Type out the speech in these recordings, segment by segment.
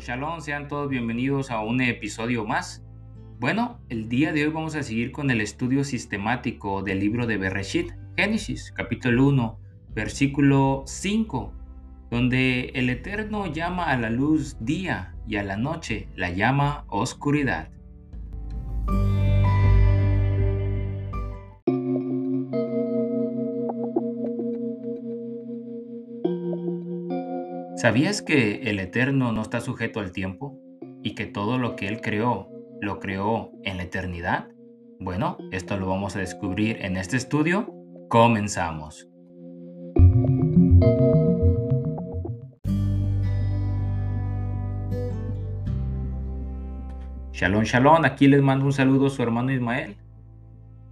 Shalom, sean todos bienvenidos a un episodio más. Bueno, el día de hoy vamos a seguir con el estudio sistemático del libro de Bereshit, Génesis, capítulo 1, versículo 5, donde el Eterno llama a la luz día y a la noche la llama oscuridad. ¿Sabías que el Eterno no está sujeto al tiempo y que todo lo que Él creó lo creó en la eternidad? Bueno, esto lo vamos a descubrir en este estudio. Comenzamos. Shalom, shalom, aquí les mando un saludo a su hermano Ismael.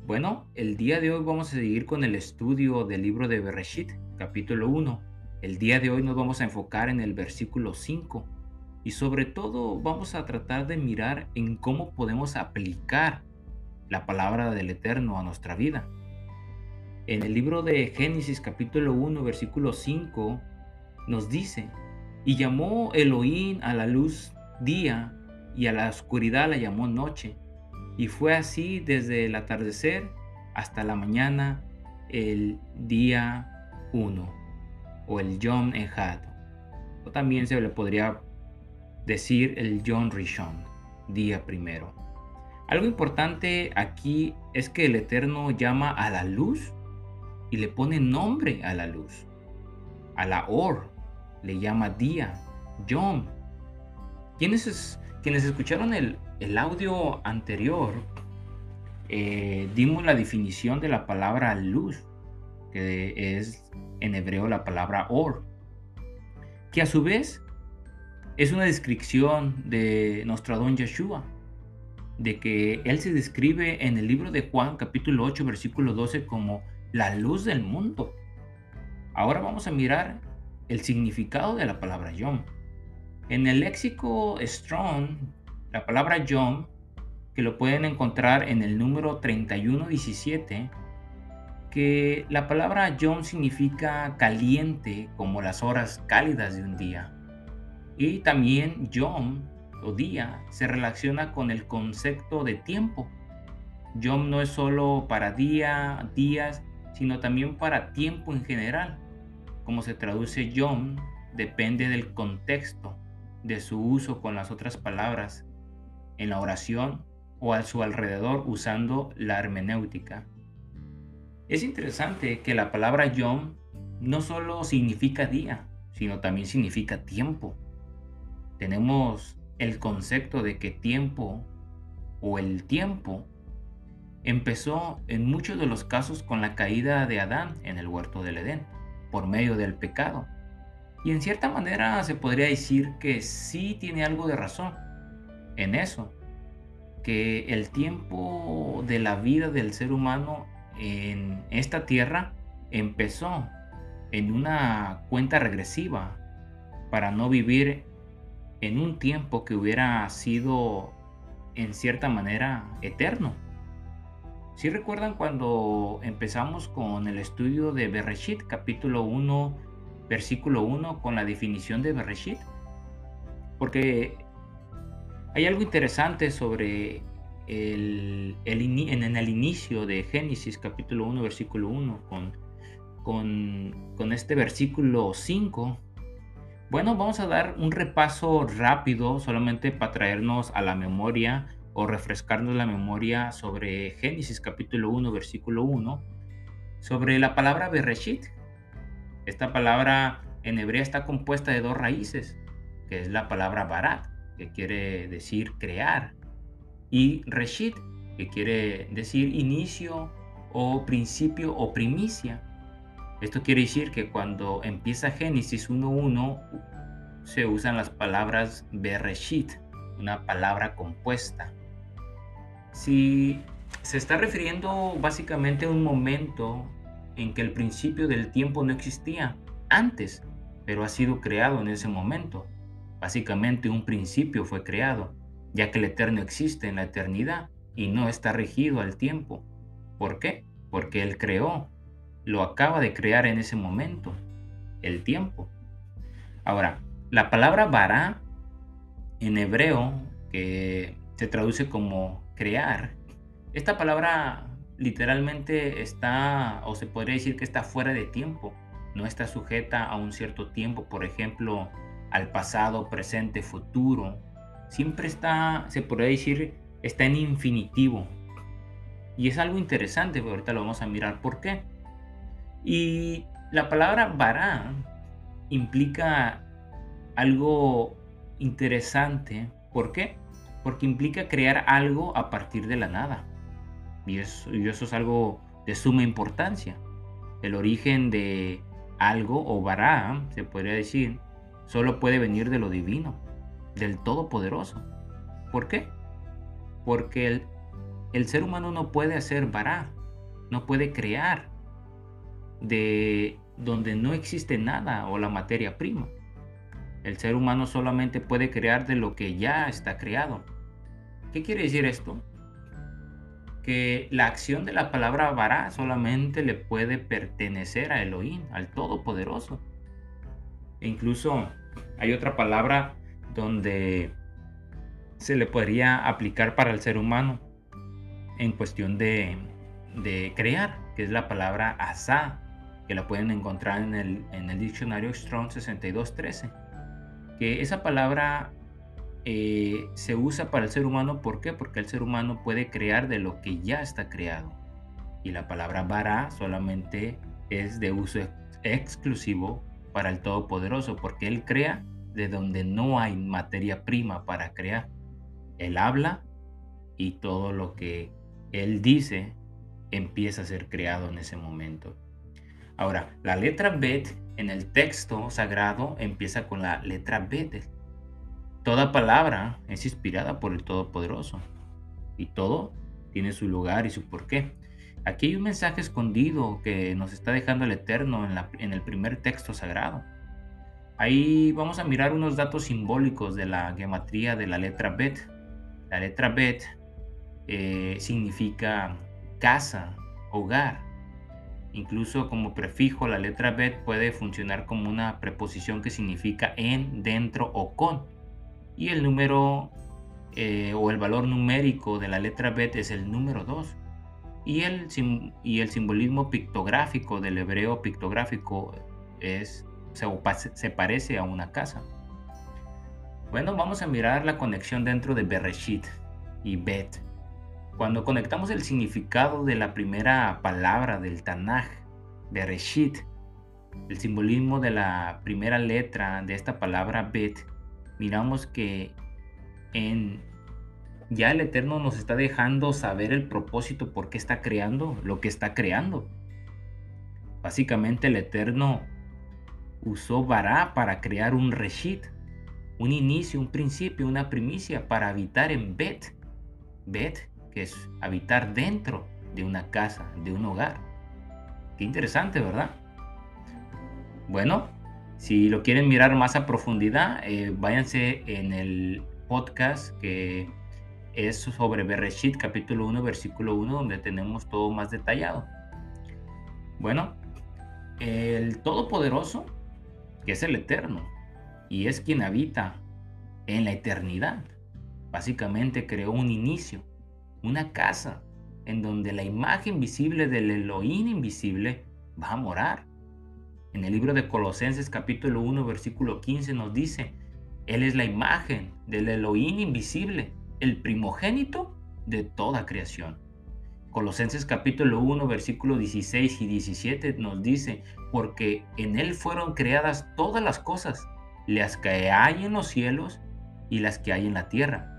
Bueno, el día de hoy vamos a seguir con el estudio del libro de Bereshit, capítulo 1 el día de hoy nos vamos a enfocar en el versículo 5 y sobre todo vamos a tratar de mirar en cómo podemos aplicar la palabra del Eterno a nuestra vida. En el libro de Génesis capítulo 1 versículo 5 nos dice, y llamó Elohim a la luz día y a la oscuridad la llamó noche. Y fue así desde el atardecer hasta la mañana el día 1 o el Yom Ehad, o también se le podría decir el Yom Rishon, día primero. Algo importante aquí es que el Eterno llama a la luz y le pone nombre a la luz. A la Or le llama día, Yom. Quienes, quienes escucharon el, audio anterior, eh, dimos la definición de la palabra luz, que es en hebreo la palabra or, que a su vez es una descripción de nuestro Adón Yeshua, de que él se describe en el libro de Juan capítulo 8 versículo 12 como la luz del mundo. Ahora vamos a mirar el significado de la palabra Yom. En el léxico Strong, la palabra Yom, que lo pueden encontrar en el número 3117, que la palabra Yom significa caliente como las horas cálidas de un día. Y también Yom o día se relaciona con el concepto de tiempo. Yom no es solo para día, días, sino también para tiempo en general. Como se traduce Yom depende del contexto de su uso con las otras palabras en la oración o a su alrededor usando la hermenéutica. Es interesante que la palabra Yom no solo significa día, sino también significa tiempo. Tenemos el concepto de que tiempo o el tiempo empezó en muchos de los casos con la caída de Adán en el huerto del Edén, por medio del pecado. Y en cierta manera se podría decir que sí tiene algo de razón en eso, que el tiempo de la vida del ser humano en esta tierra empezó en una cuenta regresiva para no vivir en un tiempo que hubiera sido en cierta manera eterno. Si recuerdan cuando empezamos con el estudio de Bereshit, capítulo 1, versículo 1, con la definición de Bereshit? Porque hay algo interesante sobre el, en, el inicio de Génesis capítulo 1, versículo 1, con, con, con este versículo 5, bueno, vamos a dar un repaso rápido solamente para traernos a la memoria o refrescarnos la memoria sobre Génesis capítulo 1, versículo 1, sobre la palabra Bereshit. Esta palabra en hebreo está compuesta de dos raíces, que es la palabra barat, que quiere decir crear, y Reshit, que quiere decir inicio o principio o primicia. Esto quiere decir que cuando empieza Génesis 1.1 se usan las palabras Bereshit, una palabra compuesta. Si se está refiriendo básicamente a un momento en que el principio del tiempo no existía antes, pero ha sido creado en ese momento. Básicamente un principio fue creado ya que el eterno existe en la eternidad y no está regido al tiempo. ¿Por qué? Porque Él creó, lo acaba de crear en ese momento, el tiempo. Ahora, la palabra vará en hebreo, que se traduce como crear, esta palabra literalmente está, o se podría decir que está fuera de tiempo, no está sujeta a un cierto tiempo, por ejemplo, al pasado, presente, futuro. Siempre está, se podría decir, está en infinitivo. Y es algo interesante, ahorita lo vamos a mirar por qué. Y la palabra vará implica algo interesante. ¿Por qué? Porque implica crear algo a partir de la nada. Y eso, y eso es algo de suma importancia. El origen de algo, o vará, se podría decir, solo puede venir de lo divino, del Todopoderoso. ¿Por qué? Porque el, el ser humano no puede hacer vará, no puede crear de donde no existe nada o la materia prima. El ser humano solamente puede crear de lo que ya está creado. ¿Qué quiere decir esto? Que la acción de la palabra vará solamente le puede pertenecer a Elohim, al Todopoderoso. E incluso hay otra palabra donde se le podría aplicar para el ser humano en cuestión de, de crear, que es la palabra asa, que la pueden encontrar en el, en el diccionario Strong 6213. Que esa palabra eh, se usa para el ser humano, ¿por qué? Porque el ser humano puede crear de lo que ya está creado. Y la palabra bara solamente es de uso exclusivo para el Todopoderoso, porque Él crea de donde no hay materia prima para crear. Él habla y todo lo que Él dice empieza a ser creado en ese momento. Ahora, la letra Bet en el texto sagrado empieza con la letra Bet. Toda palabra es inspirada por el Todopoderoso y todo tiene su lugar y su porqué. Aquí hay un mensaje escondido que nos está dejando el Eterno en, en el primer texto sagrado. Ahí vamos a mirar unos datos simbólicos de la geometría de la letra Bet. La letra Bet eh, significa casa, hogar. Incluso como prefijo, la letra Bet puede funcionar como una preposición que significa en, dentro o con. Y el número eh, o el valor numérico de la letra Bet es el número 2. Y el, y el simbolismo pictográfico del hebreo pictográfico es se, parece a una casa. Bueno, vamos a mirar la conexión dentro de Bereshit y Bet. Cuando conectamos el significado de la primera palabra del Tanaj, Bereshit, el simbolismo de la primera letra de esta palabra Bet, miramos que en ya el Eterno nos está dejando saber el propósito por qué está creando lo que está creando. Básicamente el Eterno usó Bará para crear un reshit, un inicio, un principio, una primicia para habitar en Bet. Bet, que es habitar dentro de una casa, de un hogar. Qué interesante, ¿verdad? Bueno, si lo quieren mirar más a profundidad, eh, váyanse en el podcast que es sobre Bereshit, capítulo 1, versículo 1, donde tenemos todo más detallado. Bueno, el Todopoderoso que es el eterno y es quien habita en la eternidad. Básicamente creó un inicio, una casa en donde la imagen visible del Elohim invisible va a morar. En el libro de Colosenses capítulo 1 versículo 15 nos dice, Él es la imagen del Elohim invisible, el primogénito de toda creación. Colosenses capítulo 1, versículo 16 y 17 nos dice, porque en Él fueron creadas todas las cosas, las que hay en los cielos y las que hay en la tierra,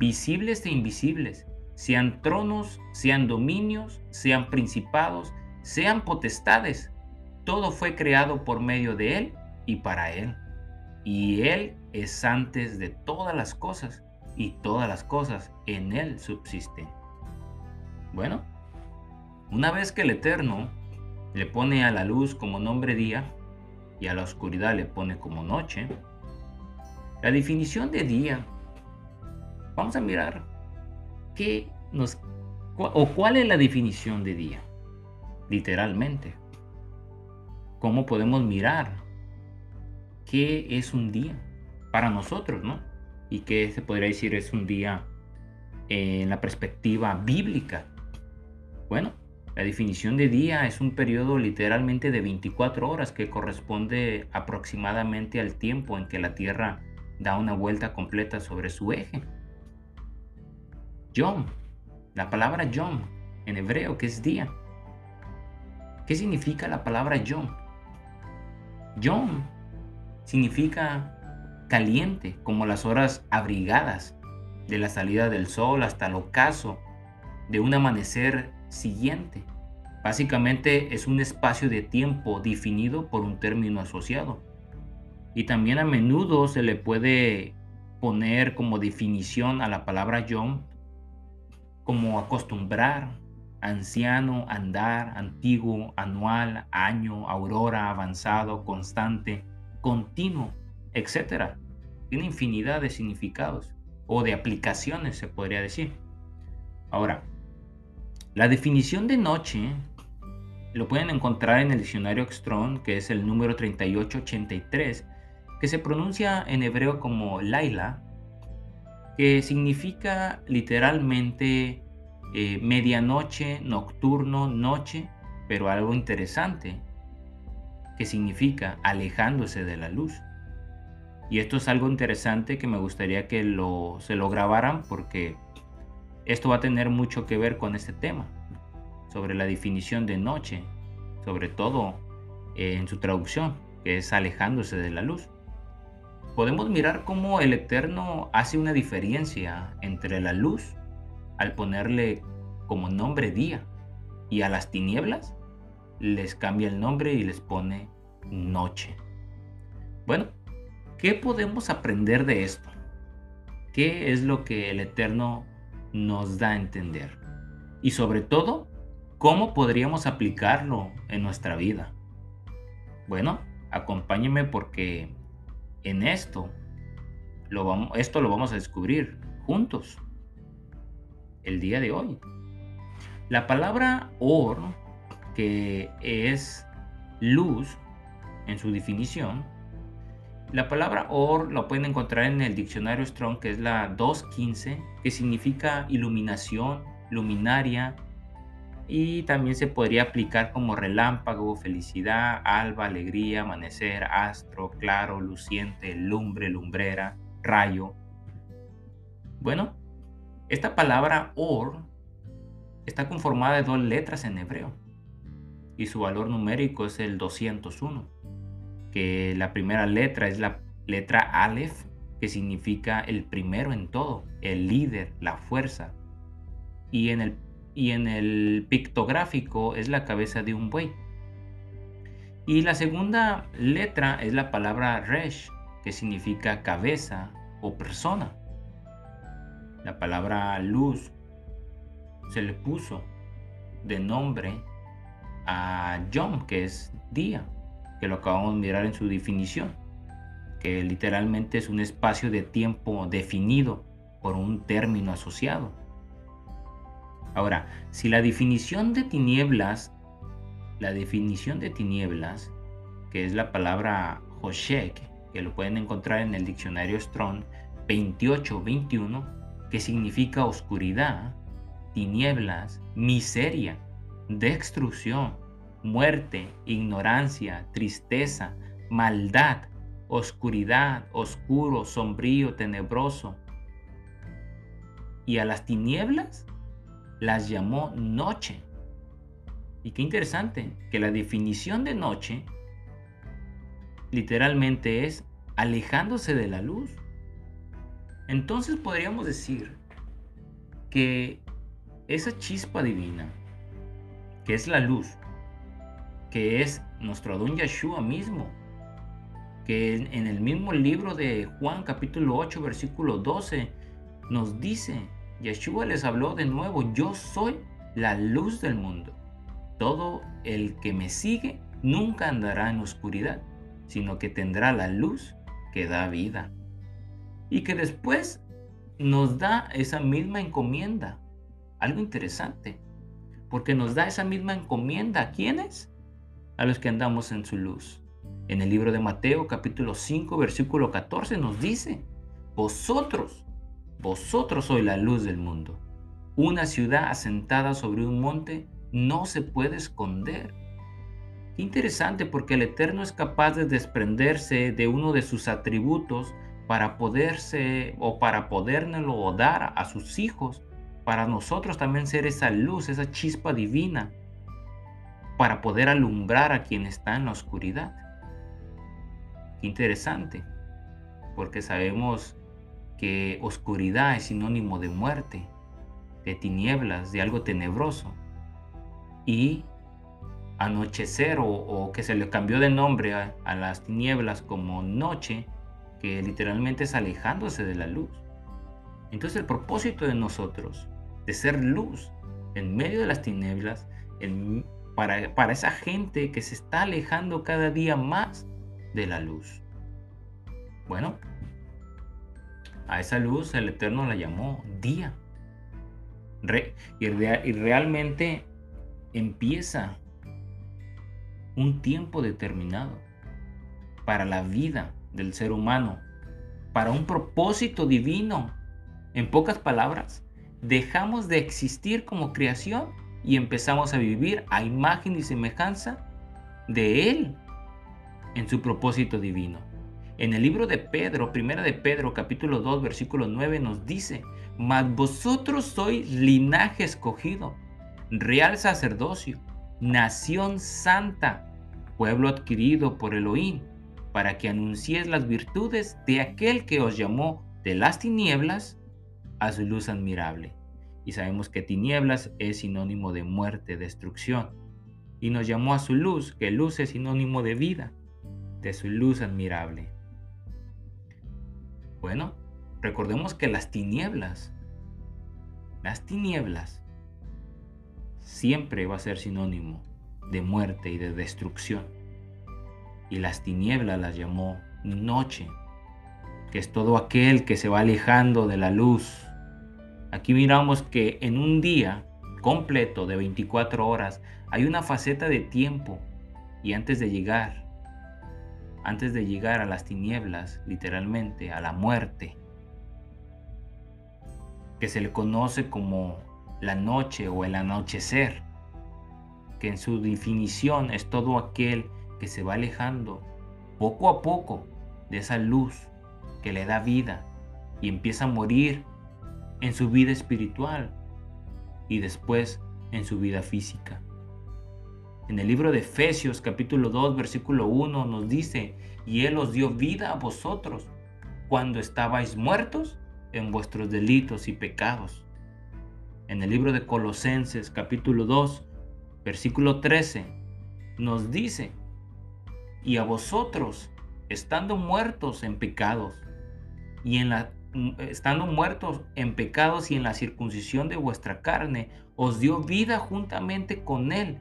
visibles e invisibles, sean tronos, sean dominios, sean principados, sean potestades. Todo fue creado por medio de Él y para Él. Y Él es antes de todas las cosas, y todas las cosas en Él subsisten. Bueno, una vez que el Eterno le pone a la luz como nombre día y a la oscuridad le pone como noche, la definición de día, vamos a mirar qué nos o cuál es la definición de día, literalmente. ¿Cómo podemos mirar qué es un día para nosotros, no? y que se podría decir es un día en la perspectiva bíblica. Bueno, la definición de día es un periodo literalmente de 24 horas que corresponde aproximadamente al tiempo en que la Tierra da una vuelta completa sobre su eje. Yom, la palabra Yom en hebreo, que es día. ¿Qué significa la palabra Yom? Yom significa caliente, como las horas abrigadas de la salida del sol hasta el ocaso de un amanecer siguiente. Básicamente es un espacio de tiempo definido por un término asociado. Y también a menudo se le puede poner como definición a la palabra yom como acostumbrar, anciano, andar, antiguo, anual, año, aurora, avanzado, constante, continuo, etc. Tiene infinidad de significados o de aplicaciones, se podría decir. Ahora, la definición de noche lo pueden encontrar en el diccionario Strong, que es el número 3883, que se pronuncia en hebreo como Laila, que significa literalmente eh, medianoche, nocturno, noche, pero algo interesante, que significa alejándose de la luz. Y esto es algo interesante que me gustaría que se lo grabaran porque esto va a tener mucho que ver con este tema, sobre la definición de noche, sobre todo eh, en su traducción, que es alejándose de la luz. Podemos mirar cómo el Eterno hace una diferencia entre la luz al ponerle como nombre día y a las tinieblas les cambia el nombre y les pone noche. Bueno, ¿qué podemos aprender de esto? ¿Qué es lo que el Eterno nos da a entender. Y sobre todo, ¿cómo podríamos aplicarlo en nuestra vida? Bueno, acompáñenme porque en esto lo vamos, esto lo vamos a descubrir juntos el día de hoy. La palabra or, que es luz en su definición, la palabra or lo pueden encontrar en el diccionario Strong, que es la 215, que significa iluminación, luminaria, y también se podría aplicar como relámpago, felicidad, alba, alegría, amanecer, astro, claro, luciente, lumbre, lumbrera, rayo. Bueno, esta palabra or está conformada de dos letras en hebreo y su valor numérico es el 201 que la primera letra es la letra Aleph, que significa el primero en todo, el líder, la fuerza. Y en el, y en el pictográfico es la cabeza de un buey. Y la segunda letra es la palabra Resh, que significa cabeza o persona. La palabra luz se le puso de nombre a Yom, que es día que lo acabamos de mirar en su definición, que literalmente es un espacio de tiempo definido por un término asociado. Ahora, si la definición de tinieblas, la definición de tinieblas, que es la palabra Hoshek, que lo pueden encontrar en el diccionario Strong 2821, que significa oscuridad, tinieblas, miseria, destrucción, muerte, ignorancia, tristeza, maldad, oscuridad, oscuro, sombrío, tenebroso. Y a las tinieblas las llamó noche. Y qué interesante que la definición de noche literalmente es alejándose de la luz. Entonces podríamos decir que esa chispa divina, que es la luz, que es nuestro Adón Yeshua mismo, que en el mismo libro de Juan capítulo 8 versículo 12 nos dice, Yeshua les habló de nuevo, yo soy la luz del mundo. Todo el que me sigue nunca andará en oscuridad, sino que tendrá la luz que da vida. Y que después nos da esa misma encomienda. Algo interesante, porque nos da esa misma encomienda a quienes? A los que andamos en su luz. En el libro de Mateo capítulo 5 versículo 14 nos dice, vosotros, vosotros sois la luz del mundo. Una ciudad asentada sobre un monte no se puede esconder. Interesante porque el Eterno es capaz de desprenderse de uno de sus atributos para poderse o para podérnoslo dar a sus hijos, para nosotros también ser esa luz, esa chispa divina, para poder alumbrar a quien está en la oscuridad. Interesante, porque sabemos que oscuridad es sinónimo de muerte, de tinieblas, de algo tenebroso. Y anochecer o, que se le cambió de nombre a, a las tinieblas como noche, que literalmente es alejándose de la luz. Entonces el propósito de nosotros, de ser luz en medio de las tinieblas, para, para esa gente que se está alejando cada día más de la luz. Bueno, a esa luz el Eterno la llamó día. y, y realmente empieza un tiempo determinado para la vida del ser humano para un propósito divino. En pocas palabras, dejamos de existir como creación y empezamos a vivir a imagen y semejanza de Él en su propósito divino. En el libro de Pedro, primera de Pedro, capítulo 2, versículo 9, nos dice, mas vosotros sois linaje escogido, real sacerdocio, nación santa, pueblo adquirido por Elohim para que anunciéis las virtudes de aquel que os llamó de las tinieblas a su luz admirable. Y sabemos que tinieblas es sinónimo de muerte, destrucción. Y nos llamó a su luz, que luz es sinónimo de vida, de su luz admirable. Bueno, recordemos que las tinieblas, las tinieblas, siempre va a ser sinónimo de muerte y de destrucción y las tinieblas las llamó noche, que es todo aquel que se va alejando de la luz. Aquí miramos que en un día completo de 24 horas hay una faceta de tiempo. Y antes de llegar, antes de llegar a las tinieblas, literalmente, a la muerte, que se le conoce como la noche o el anochecer, que en su definición es todo aquel que se va alejando poco a poco de esa luz que le da vida y empieza a morir en su vida espiritual y después en su vida física. En el libro de Efesios capítulo 2 versículo 1 nos dice, y Él os dio vida a vosotros cuando estabais muertos en vuestros delitos y pecados. En el libro de Colosenses capítulo 2 versículo 13 nos dice, y a vosotros, estando muertos en pecados, y en la, estando muertos en pecados y en la circuncisión de vuestra carne, os dio vida juntamente con Él,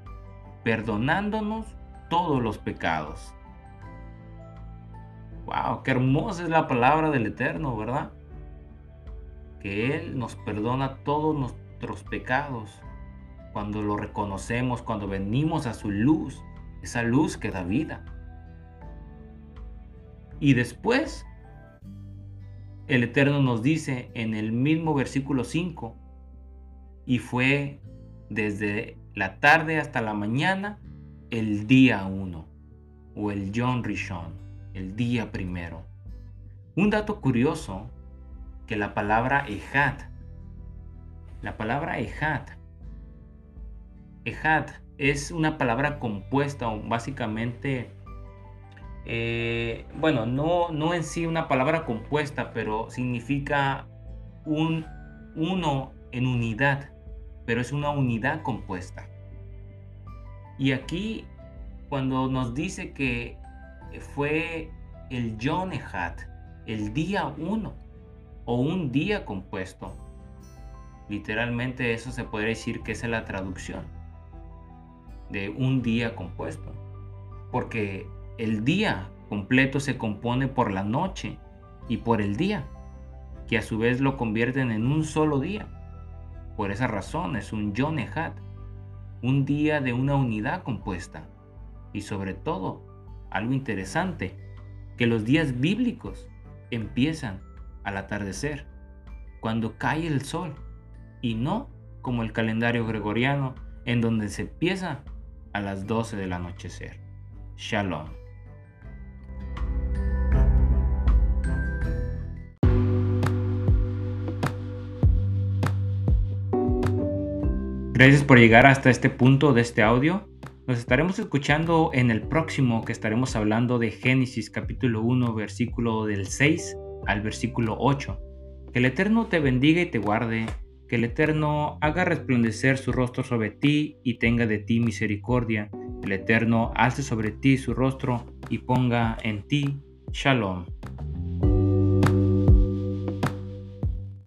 perdonándonos todos los pecados. ¡Wow! ¡Qué hermosa es la palabra del Eterno, ¿verdad? Que Él nos perdona todos nuestros pecados cuando lo reconocemos, cuando venimos a su luz, esa luz que da vida. Y después, el Eterno nos dice en el mismo versículo 5, y fue desde la tarde hasta la mañana el día 1, o el John Rishon, el día primero. Un dato curioso, que la palabra Ejat, la palabra Ejat, Ejat es una palabra compuesta básicamente eh, bueno, no, no en sí una palabra compuesta, pero significa un uno en unidad, pero es una unidad compuesta. Y aquí, cuando nos dice que fue el Yonehat, el día uno, o un día compuesto, literalmente eso se puede decir que es la traducción de un día compuesto. Porque el día completo se compone por la noche y por el día, que a su vez lo convierten en un solo día. Por esa razón es un Yonehat, un día de una unidad compuesta. Y sobre todo, algo interesante, que los días bíblicos empiezan al atardecer, cuando cae el sol, y no como el calendario gregoriano en donde se empieza a las 12 del anochecer. Shalom. Gracias por llegar hasta este punto de este audio. Nos estaremos escuchando en el próximo que estaremos hablando de Génesis capítulo 1 versículo del 6 al versículo 8. Que el Eterno te bendiga y te guarde que el Eterno haga resplandecer su rostro sobre ti y tenga de ti misericordia. El Eterno alce sobre ti su rostro y ponga en ti shalom.